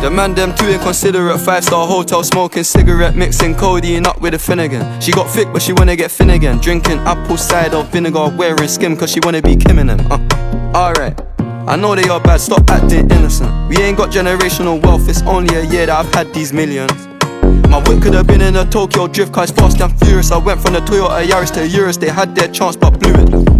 The man them too inconsiderate. Five star hotel smoking cigarette, mixing codeine up with a Finnegan. She got thick, but she wanna get again. Drinking apple cider vinegar, wearing skim, cause she wanna be Kim in them. Uh, alright. I know they are bad, stop acting innocent. We ain't got generational wealth, it's only a year that I've had these millions. My whip could have been in a Tokyo drift car, it's fast and furious. I went from the Toyota Yaris to Urus, they had their chance but blew it.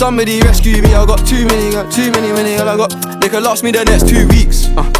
Somebody rescue me, I got too many, got too many, many, I got. They could last me the next two weeks. Uh.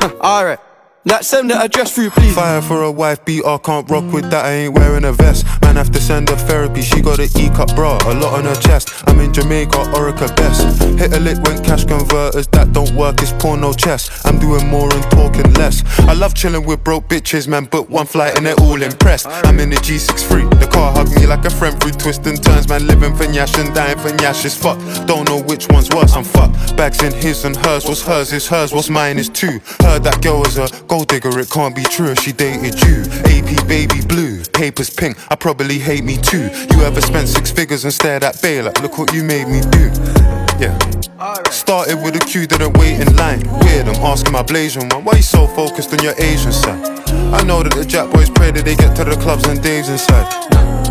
Huh, Alright. Like send the address through, please. Fire for a wife beater, can't rock with that, I ain't wearing a vest. Man, have to send her therapy, she got an E cup bra, a lot on her chest. I'm in Jamaica, Oracabessa. Hit a lick when cash converters, that don't work, it's porno chess. I'm doing more and talking less. I love chilling with broke bitches, man, but one flight and they're all impressed. I'm in the G63, the car hugged me like a friend through twists and turns, man, living for Nyash and dying for Nyash is fuck. Don't know which one's worse, I'm fucked. Bags in his and hers, what's hers is hers, what's mine is two. Heard that girl was a gold digger, it can't be true she dated you. AP baby blue, papers pink, I probably hate me too. You ever spent six figures and stared at Bay like, look what you made me do. Yeah. Started with a queue, didn't wait in line. Weird, I'm asking my Blasian one, why you so focused on your Asian side? I know that the Jack boys pray that they get to the clubs and Dave's inside.